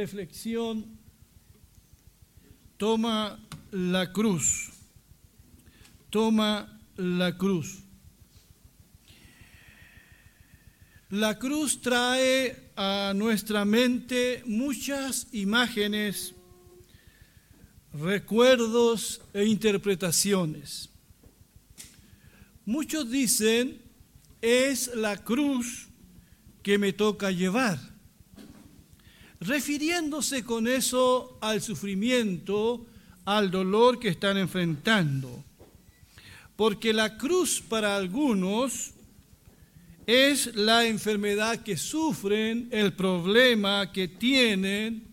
reflexión, toma la cruz, toma la cruz. La cruz trae a nuestra mente muchas imágenes, recuerdos e interpretaciones. Muchos dicen, es la cruz que me toca llevar, refiriéndose con eso al sufrimiento, al dolor que están enfrentando. Porque la cruz para algunos es la enfermedad que sufren, el problema que tienen.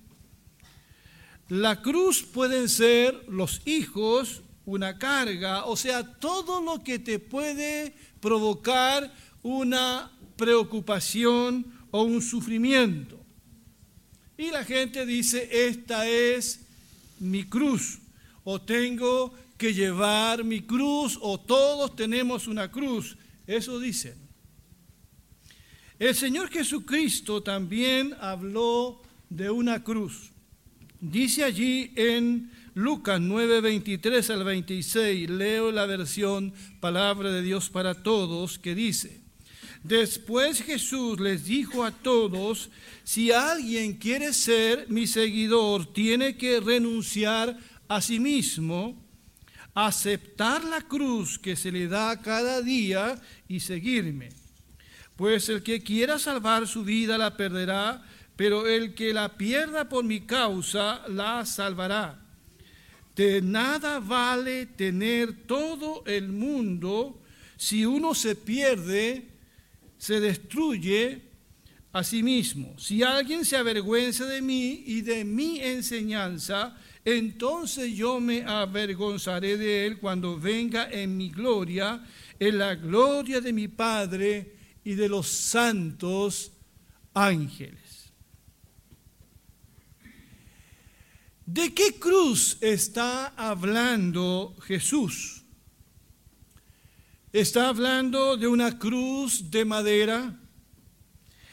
La cruz pueden ser los hijos, una carga, o sea, todo lo que te puede provocar una preocupación o un sufrimiento. Y la gente dice, esta es mi cruz, o tengo que llevar mi cruz, o todos tenemos una cruz. Eso dicen. El Señor Jesucristo también habló de una cruz. Dice allí en Lucas 9, 23 al 26, leo la versión Palabra de Dios para Todos, que dice, Después Jesús les dijo a todos, si alguien quiere ser mi seguidor, tiene que renunciar a sí mismo, aceptar la cruz que se le da cada día y seguirme. Pues el que quiera salvar su vida la perderá, pero el que la pierda por mi causa la salvará. De nada vale tener todo el mundo si uno se pierde se destruye a sí mismo. Si alguien se avergüenza de mí y de mi enseñanza, entonces yo me avergonzaré de él cuando venga en mi gloria, en la gloria de mi Padre y de los santos ángeles. ¿De qué cruz está hablando Jesús? Está hablando de una cruz de madera.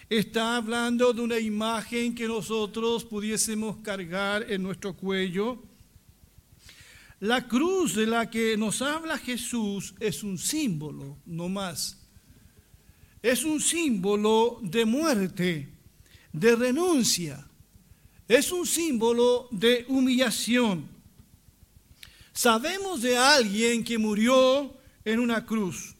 Está hablando de una imagen que nosotros pudiésemos cargar en nuestro cuello. La cruz de la que nos habla Jesús es un símbolo, no más. Es un símbolo de muerte, de renuncia. Es un símbolo de humillación. Sabemos de alguien que murió en una cruz.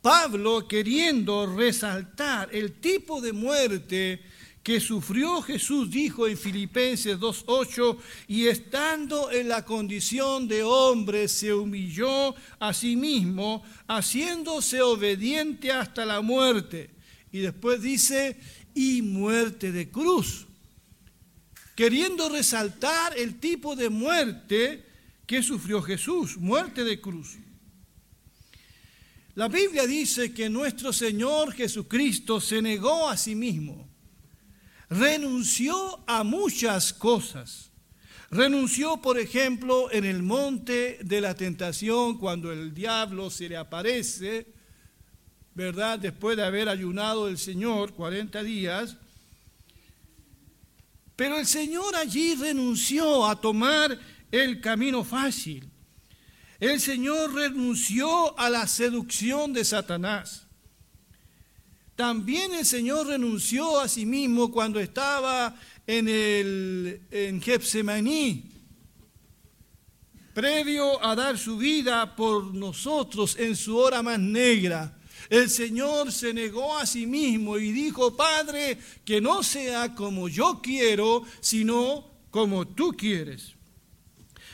Pablo queriendo resaltar el tipo de muerte que sufrió Jesús, dijo en Filipenses 2.8, y estando en la condición de hombre, se humilló a sí mismo, haciéndose obediente hasta la muerte. Y después dice, y muerte de cruz, queriendo resaltar el tipo de muerte que sufrió Jesús, muerte de cruz. La Biblia dice que nuestro Señor Jesucristo se negó a sí mismo, renunció a muchas cosas. Renunció, por ejemplo, en el monte de la tentación, cuando el diablo se le aparece, ¿verdad? Después de haber ayunado el Señor 40 días. Pero el Señor allí renunció a tomar el camino fácil. El Señor renunció a la seducción de Satanás. También el Señor renunció a sí mismo cuando estaba en, el, en previo a dar su vida por nosotros en su hora más negra. El Señor se negó a sí mismo y dijo, Padre, que no sea como yo quiero, sino como tú quieres.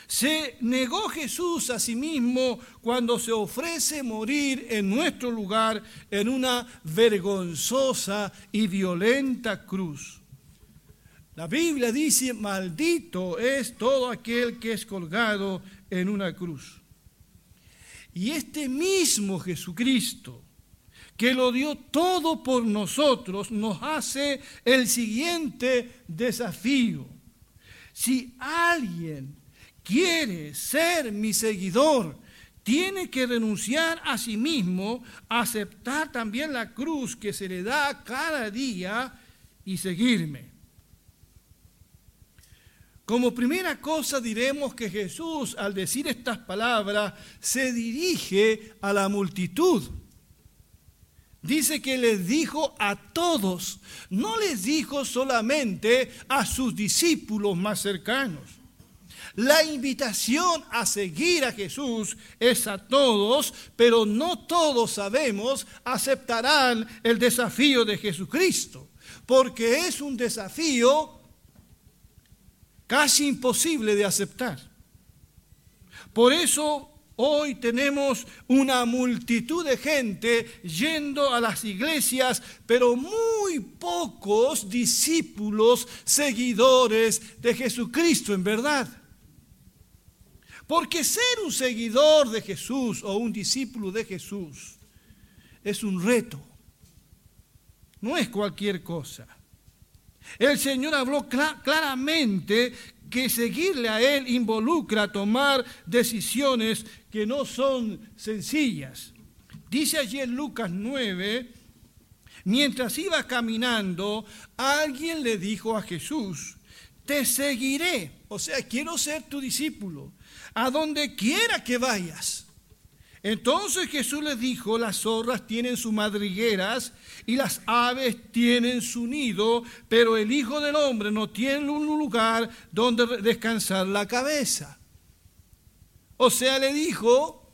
Se negó Jesús a sí mismo cuando se ofrece morir en nuestro lugar en una vergonzosa y violenta cruz. La Biblia dice, maldito es todo aquel que es colgado en una cruz. Y este mismo Jesucristo, que lo dio todo por nosotros, nos hace el siguiente desafío. Si alguien quiere ser mi seguidor, tiene que renunciar a sí mismo, aceptar también la cruz que se le da cada día y seguirme. Como primera cosa diremos que Jesús al decir estas palabras se dirige a la multitud. Dice que les dijo a todos, no les dijo solamente a sus discípulos más cercanos. La invitación a seguir a Jesús es a todos, pero no todos sabemos aceptarán el desafío de Jesucristo, porque es un desafío casi imposible de aceptar. Por eso hoy tenemos una multitud de gente yendo a las iglesias, pero muy pocos discípulos, seguidores de Jesucristo en verdad. Porque ser un seguidor de Jesús o un discípulo de Jesús es un reto. No es cualquier cosa. El Señor habló claramente que seguirle a Él involucra tomar decisiones que no son sencillas. Dice allí en Lucas 9, mientras iba caminando, alguien le dijo a Jesús, te seguiré, o sea, quiero ser tu discípulo, a donde quiera que vayas. Entonces Jesús les dijo, las zorras tienen sus madrigueras y las aves tienen su nido, pero el Hijo del Hombre no tiene un lugar donde descansar la cabeza. O sea, le dijo,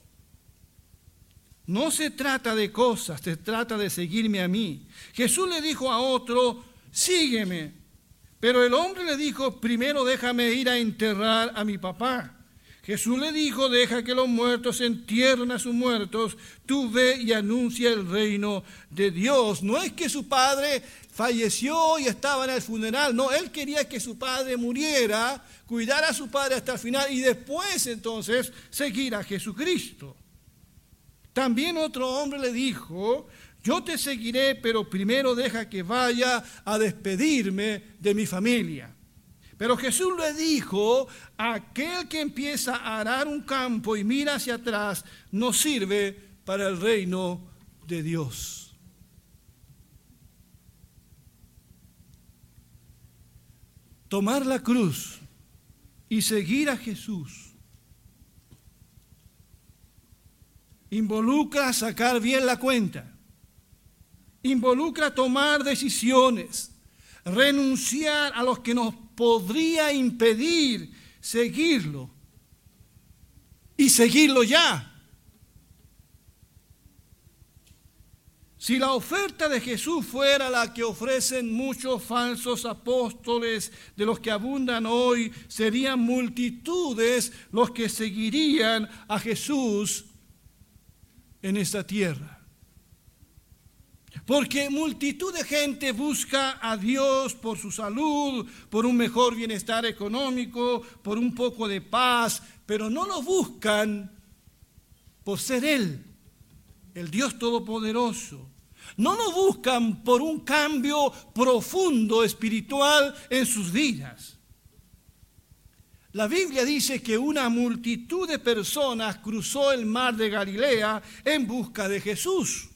no se trata de cosas, se trata de seguirme a mí. Jesús le dijo a otro, sígueme. Pero el hombre le dijo, primero déjame ir a enterrar a mi papá. Jesús le dijo, deja que los muertos entierren a sus muertos, tú ve y anuncia el reino de Dios. No es que su padre falleció y estaba en el funeral, no, él quería que su padre muriera, cuidar a su padre hasta el final y después entonces seguir a Jesucristo. También otro hombre le dijo, yo te seguiré, pero primero deja que vaya a despedirme de mi familia. Pero Jesús le dijo, aquel que empieza a arar un campo y mira hacia atrás no sirve para el reino de Dios. Tomar la cruz y seguir a Jesús involucra sacar bien la cuenta, involucra tomar decisiones, renunciar a los que nos podría impedir seguirlo y seguirlo ya. Si la oferta de Jesús fuera la que ofrecen muchos falsos apóstoles de los que abundan hoy, serían multitudes los que seguirían a Jesús en esta tierra. Porque multitud de gente busca a Dios por su salud, por un mejor bienestar económico, por un poco de paz, pero no lo buscan por ser Él, el Dios Todopoderoso. No lo buscan por un cambio profundo espiritual en sus vidas. La Biblia dice que una multitud de personas cruzó el mar de Galilea en busca de Jesús.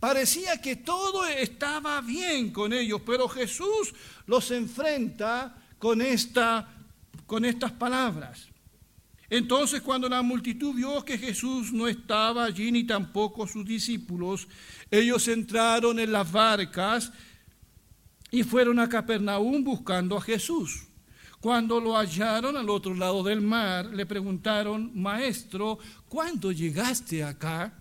Parecía que todo estaba bien con ellos, pero Jesús los enfrenta con, esta, con estas palabras. Entonces cuando la multitud vio que Jesús no estaba allí ni tampoco sus discípulos, ellos entraron en las barcas y fueron a Capernaum buscando a Jesús. Cuando lo hallaron al otro lado del mar, le preguntaron, Maestro, ¿cuándo llegaste acá?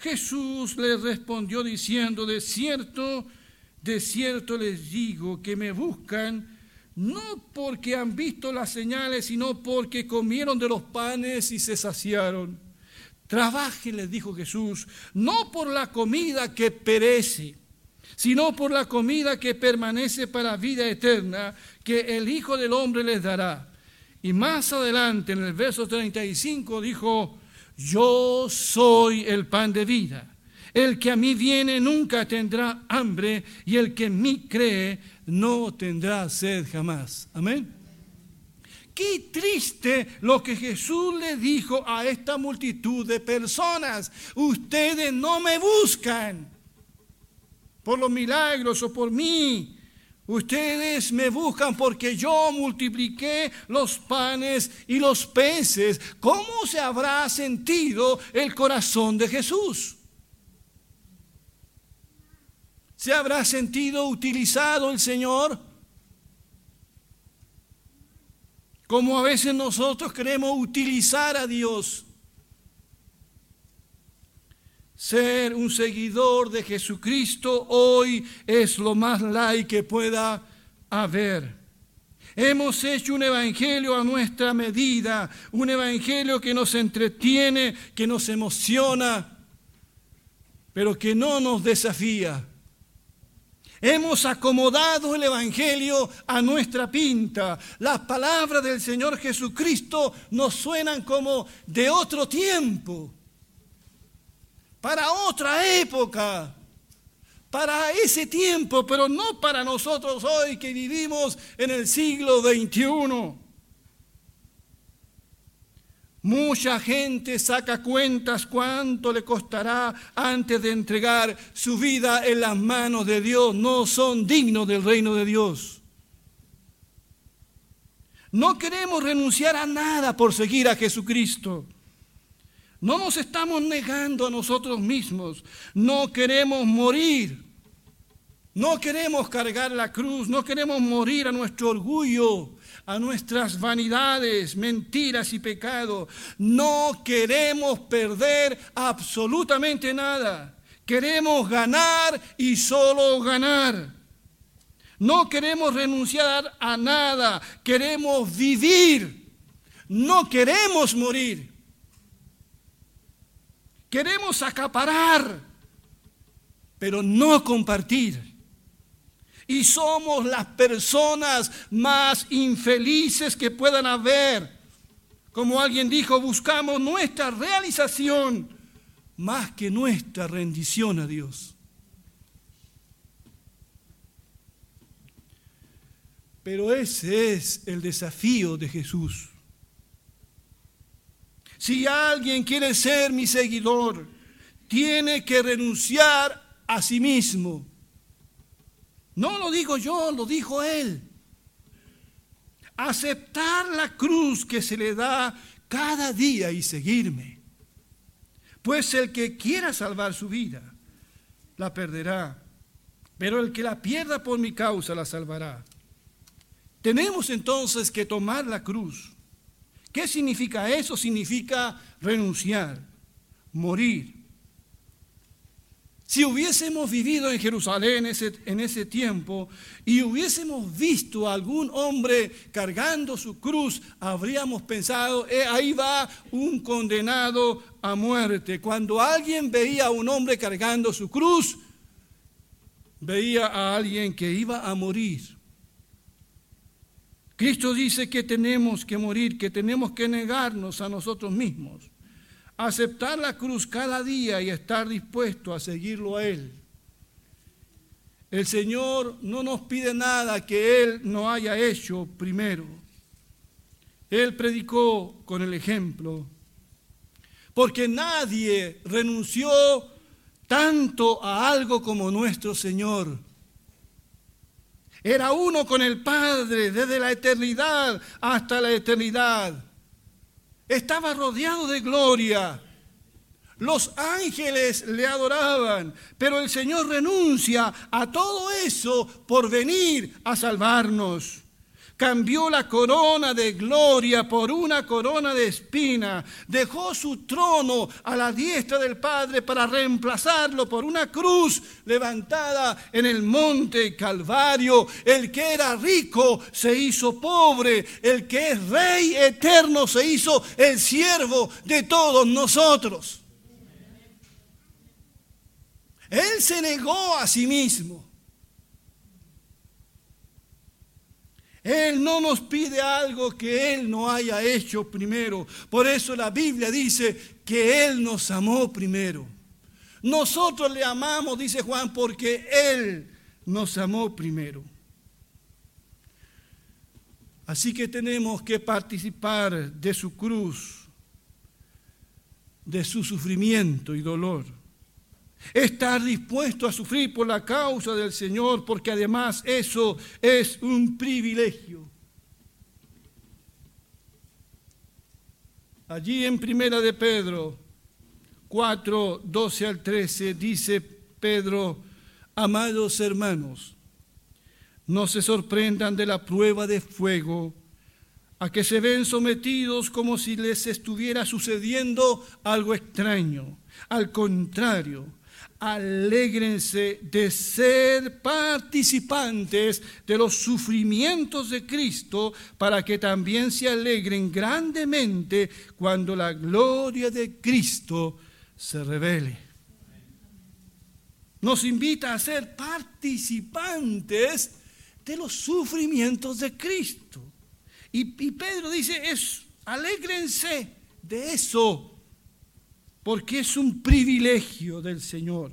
Jesús les respondió diciendo, de cierto, de cierto les digo que me buscan no porque han visto las señales, sino porque comieron de los panes y se saciaron. Trabajen, les dijo Jesús, no por la comida que perece, sino por la comida que permanece para vida eterna, que el Hijo del Hombre les dará. Y más adelante, en el verso 35, dijo, yo soy el pan de vida. El que a mí viene nunca tendrá hambre y el que en mí cree no tendrá sed jamás. Amén. Qué triste lo que Jesús le dijo a esta multitud de personas. Ustedes no me buscan por los milagros o por mí. Ustedes me buscan porque yo multipliqué los panes y los peces. ¿Cómo se habrá sentido el corazón de Jesús? ¿Se habrá sentido utilizado el Señor? Como a veces nosotros queremos utilizar a Dios. Ser un seguidor de Jesucristo hoy es lo más like que pueda haber. Hemos hecho un evangelio a nuestra medida, un evangelio que nos entretiene, que nos emociona, pero que no nos desafía. Hemos acomodado el Evangelio a nuestra pinta. Las palabras del Señor Jesucristo nos suenan como de otro tiempo para otra época, para ese tiempo, pero no para nosotros hoy que vivimos en el siglo XXI. Mucha gente saca cuentas cuánto le costará antes de entregar su vida en las manos de Dios. No son dignos del reino de Dios. No queremos renunciar a nada por seguir a Jesucristo. No nos estamos negando a nosotros mismos. No queremos morir. No queremos cargar la cruz. No queremos morir a nuestro orgullo, a nuestras vanidades, mentiras y pecado. No queremos perder absolutamente nada. Queremos ganar y solo ganar. No queremos renunciar a nada. Queremos vivir. No queremos morir. Queremos acaparar, pero no compartir. Y somos las personas más infelices que puedan haber. Como alguien dijo, buscamos nuestra realización más que nuestra rendición a Dios. Pero ese es el desafío de Jesús. Si alguien quiere ser mi seguidor, tiene que renunciar a sí mismo. No lo digo yo, lo dijo él. Aceptar la cruz que se le da cada día y seguirme. Pues el que quiera salvar su vida, la perderá. Pero el que la pierda por mi causa, la salvará. Tenemos entonces que tomar la cruz ¿Qué significa eso? Significa renunciar, morir. Si hubiésemos vivido en Jerusalén en ese tiempo y hubiésemos visto a algún hombre cargando su cruz, habríamos pensado, eh, ahí va un condenado a muerte. Cuando alguien veía a un hombre cargando su cruz, veía a alguien que iba a morir. Cristo dice que tenemos que morir, que tenemos que negarnos a nosotros mismos, aceptar la cruz cada día y estar dispuesto a seguirlo a Él. El Señor no nos pide nada que Él no haya hecho primero. Él predicó con el ejemplo, porque nadie renunció tanto a algo como nuestro Señor. Era uno con el Padre desde la eternidad hasta la eternidad. Estaba rodeado de gloria. Los ángeles le adoraban, pero el Señor renuncia a todo eso por venir a salvarnos cambió la corona de gloria por una corona de espina, dejó su trono a la diestra del Padre para reemplazarlo por una cruz levantada en el monte Calvario. El que era rico se hizo pobre, el que es rey eterno se hizo el siervo de todos nosotros. Él se negó a sí mismo. Él no nos pide algo que Él no haya hecho primero. Por eso la Biblia dice que Él nos amó primero. Nosotros le amamos, dice Juan, porque Él nos amó primero. Así que tenemos que participar de su cruz, de su sufrimiento y dolor. Estar dispuesto a sufrir por la causa del Señor, porque además eso es un privilegio. Allí en Primera de Pedro 4, 12 al 13 dice Pedro, amados hermanos, no se sorprendan de la prueba de fuego a que se ven sometidos como si les estuviera sucediendo algo extraño. Al contrario, alégrense de ser participantes de los sufrimientos de Cristo para que también se alegren grandemente cuando la gloria de Cristo se revele. Nos invita a ser participantes de los sufrimientos de Cristo. Y, Pedro dice, es, alégrense de eso, porque es un privilegio del Señor.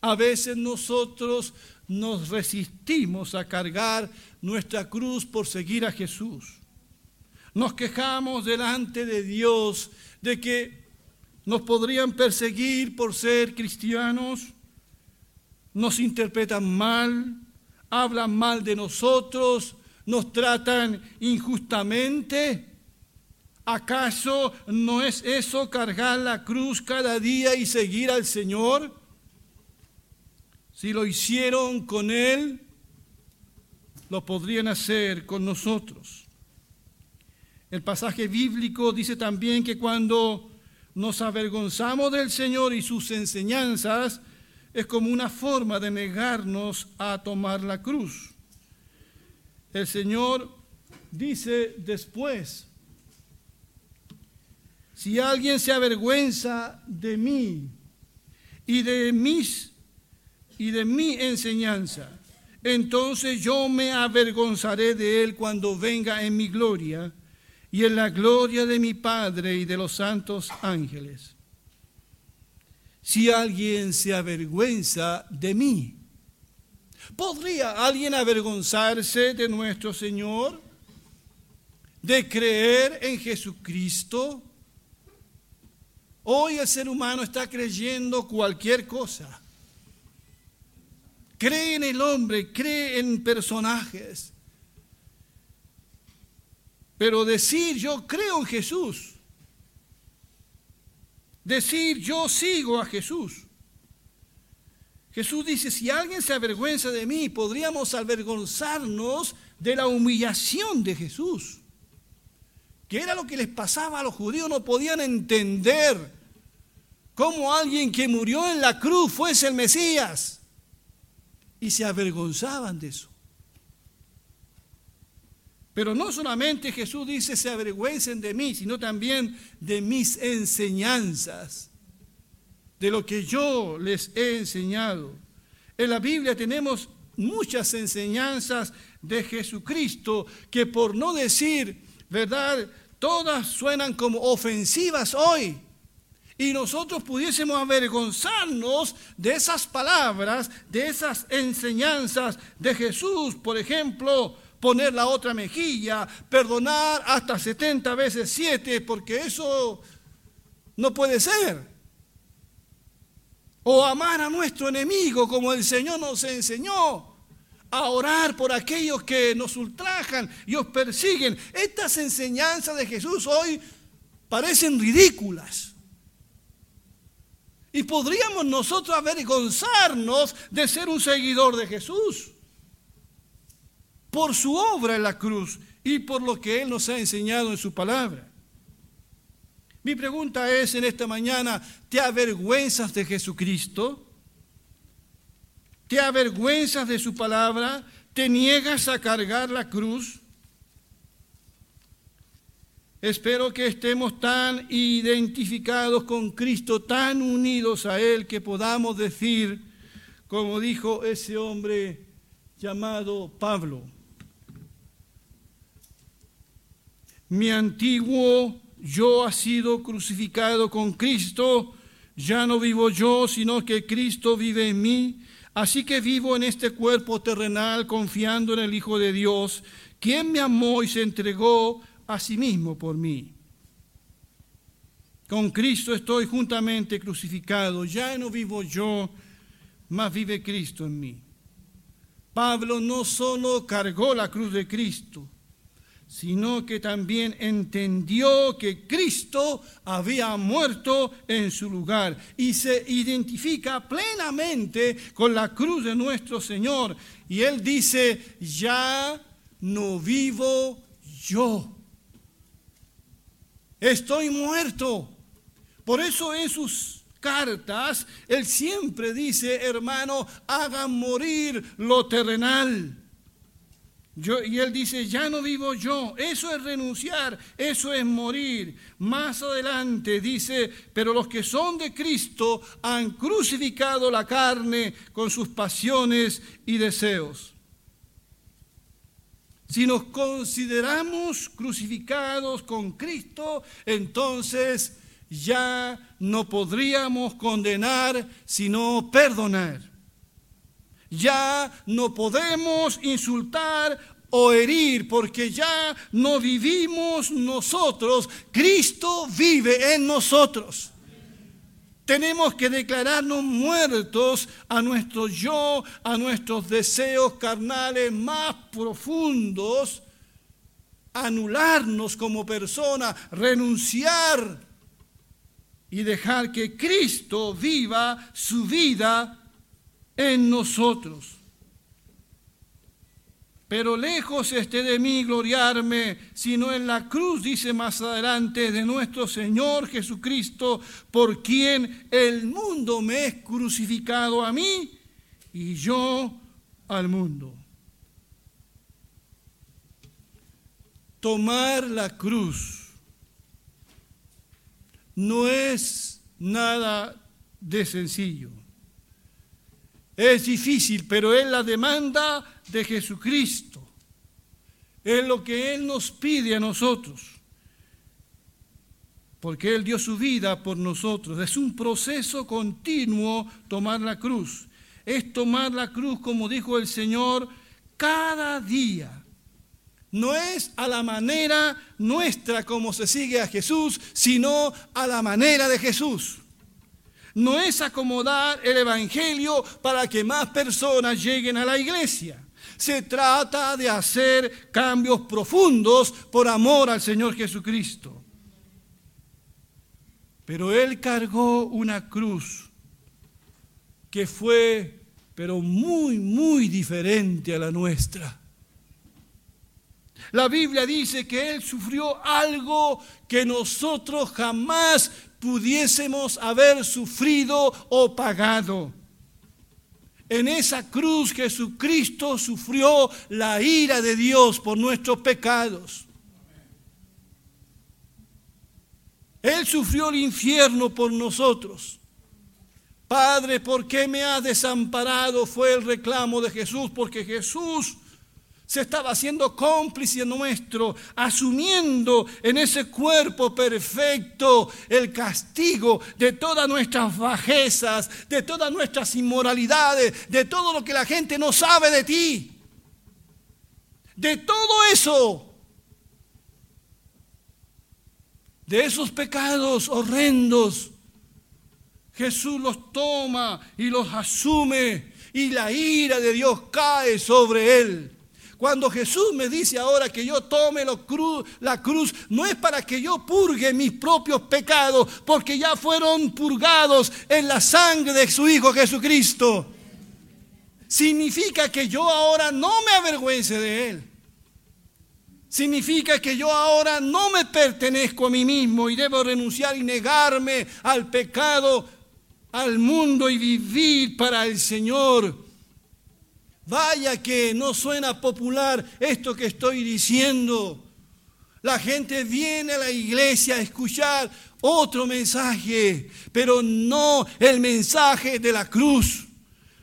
A veces nosotros nos resistimos a cargar nuestra cruz por seguir a Jesús. Nos quejamos delante de Dios de que nos podrían perseguir por ser cristianos, nos interpretan mal, hablan mal de nosotros, nos tratan injustamente. ¿Acaso no es eso cargar la cruz cada día y seguir al Señor? Si lo hicieron con Él, lo podrían hacer con nosotros. El pasaje bíblico dice también que cuando nos avergonzamos del Señor y sus enseñanzas, es como una forma de negarnos a tomar la cruz. El Señor dice después, si alguien se avergüenza de mí y de mis y de mi enseñanza, entonces yo me avergonzaré de él cuando venga en mi gloria y en la gloria de mi Padre y de los santos ángeles si alguien se avergüenza de mí. ¿Podría alguien avergonzarse de nuestro Señor? ¿De creer en Jesucristo? Hoy el ser humano está creyendo cualquier cosa. Cree en el hombre, cree en personajes. Pero decir yo creo en Jesús decir yo sigo a Jesús. Jesús dice, si alguien se avergüenza de mí, podríamos avergonzarnos de la humillación de Jesús. Que era lo que les pasaba a los judíos, no podían entender cómo alguien que murió en la cruz fuese el Mesías. Y se avergonzaban de eso. Pero no solamente Jesús dice se avergüencen de mí, sino también de mis enseñanzas, de lo que yo les he enseñado. En la Biblia tenemos muchas enseñanzas de Jesucristo que por no decir, ¿verdad? Todas suenan como ofensivas hoy. Y nosotros pudiésemos avergonzarnos de esas palabras, de esas enseñanzas de Jesús, por ejemplo, poner la otra mejilla, perdonar hasta 70 veces 7, porque eso no puede ser. O amar a nuestro enemigo como el Señor nos enseñó. A orar por aquellos que nos ultrajan y os persiguen. Estas enseñanzas de Jesús hoy parecen ridículas. Y podríamos nosotros avergonzarnos de ser un seguidor de Jesús por su obra en la cruz y por lo que Él nos ha enseñado en su palabra. Mi pregunta es en esta mañana, ¿te avergüenzas de Jesucristo? ¿Te avergüenzas de su palabra? ¿Te niegas a cargar la cruz? Espero que estemos tan identificados con Cristo, tan unidos a Él, que podamos decir, como dijo ese hombre llamado Pablo, mi antiguo yo ha sido crucificado con Cristo, ya no vivo yo, sino que Cristo vive en mí. Así que vivo en este cuerpo terrenal confiando en el Hijo de Dios, quien me amó y se entregó a sí mismo por mí. Con Cristo estoy juntamente crucificado, ya no vivo yo, mas vive Cristo en mí. Pablo no solo cargó la cruz de Cristo, sino que también entendió que Cristo había muerto en su lugar y se identifica plenamente con la cruz de nuestro Señor. Y él dice, ya no vivo yo, estoy muerto. Por eso en sus cartas, él siempre dice, hermano, hagan morir lo terrenal. y él dice, ya no vivo yo, eso es renunciar, eso es morir. Más adelante dice, pero los que son de Cristo han crucificado la carne con sus pasiones y deseos. Si nos consideramos crucificados con Cristo, entonces ya no podríamos condenar, sino perdonar. Ya no podemos insultar o herir, porque ya no vivimos nosotros, Cristo vive en nosotros. Tenemos que declararnos muertos a nuestro yo, a nuestros deseos carnales más profundos, anularnos como persona, renunciar y dejar que Cristo viva su vida en nosotros. Pero lejos esté de mí gloriarme, sino en la cruz, dice más adelante, de nuestro Señor Jesucristo, por quien el mundo me es crucificado a mí y yo al mundo. Tomar la cruz no es nada de sencillo. Es difícil, pero es la demanda de Jesucristo. Es lo que Él nos pide a nosotros. Porque Él dio su vida por nosotros. Es un proceso continuo tomar la cruz. Es tomar la cruz, como dijo el Señor, cada día no es a la manera nuestra como se sigue a Jesús, sino a la manera de Jesús. No es acomodar el Evangelio para que más personas lleguen a la iglesia. Se trata de hacer cambios profundos por amor al Señor Jesucristo. Pero Él cargó una cruz que fue, pero muy, muy diferente a la nuestra. La Biblia dice que Él sufrió algo que nosotros jamás pudiésemos haber sufrido o pagado. En esa cruz Jesucristo sufrió la ira de Dios por nuestros pecados. Él sufrió el infierno por nosotros. Padre, ¿por qué me has desamparado? Fue el reclamo de Jesús, porque Jesús se estaba haciendo cómplice nuestro, asumiendo en ese cuerpo perfecto el castigo de todas nuestras bajezas, de todas nuestras inmoralidades, de todo lo que la gente no sabe de ti. De todo eso. De esos pecados horrendos. Jesús los toma y los asume y la ira de Dios cae sobre él. Cuando Jesús me dice ahora que yo tome la cruz, no es para que yo purgue mis propios pecados, porque ya fueron purgados en la sangre de su Hijo Jesucristo. Significa que yo ahora no me avergüence de Él. Significa que yo ahora no me pertenezco a mí mismo y debo renunciar y negarme al pecado, al mundo y vivir para el Señor. Vaya que no suena popular esto que estoy diciendo. La gente viene a la iglesia a escuchar otro mensaje, pero no el mensaje de la cruz.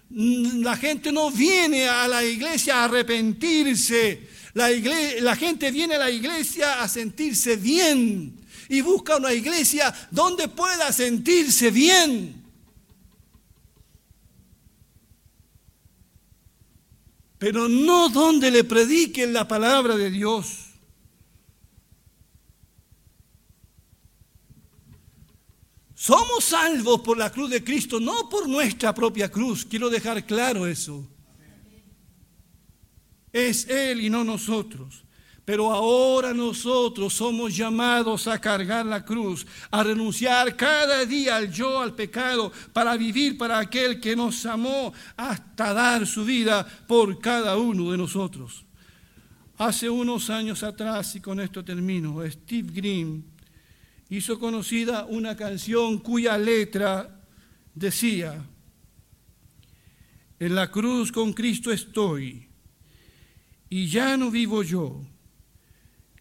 La gente no viene a la iglesia a arrepentirse. La, la gente viene a la iglesia a sentirse bien y busca una iglesia donde pueda sentirse bien. Pero no donde le prediquen la palabra de Dios. Somos salvos por la cruz de Cristo, no por nuestra propia cruz. Quiero dejar claro eso. Es Él y no nosotros. Pero ahora nosotros somos llamados a cargar la cruz, a renunciar cada día al yo, al pecado, para vivir para aquel que nos amó hasta dar su vida por cada uno de nosotros. Hace unos años atrás, y con esto termino, Steve Green hizo conocida una canción cuya letra decía, en la cruz con Cristo estoy, y ya no vivo yo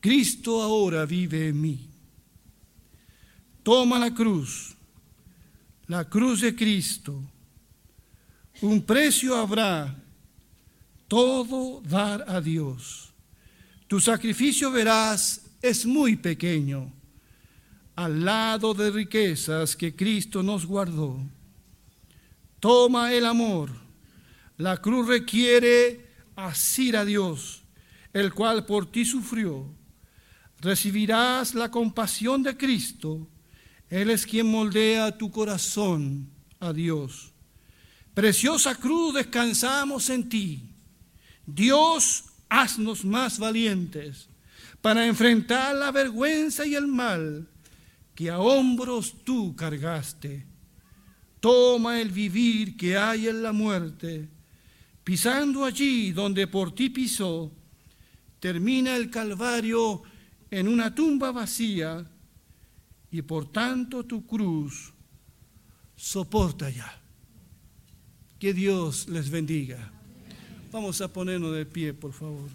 Cristo ahora vive en mí. Toma la cruz, la cruz de Cristo. Un precio habrá, todo dar a Dios. Tu sacrificio verás es muy pequeño, al lado de riquezas que Cristo nos guardó. Toma el amor. La cruz requiere asir a Dios, el cual por ti sufrió recibirás la compasión de Cristo. Él es quien moldea tu corazón a Dios. Preciosa cruz, descansamos en ti. Dios, haznos más valientes para enfrentar la vergüenza y el mal que a hombros tú cargaste. Toma el vivir que hay en la muerte, pisando allí donde por ti pisó. Termina el Calvario en una tumba vacía y por tanto tu cruz soporta ya. Que Dios les bendiga. Vamos a ponernos de pie, por favor.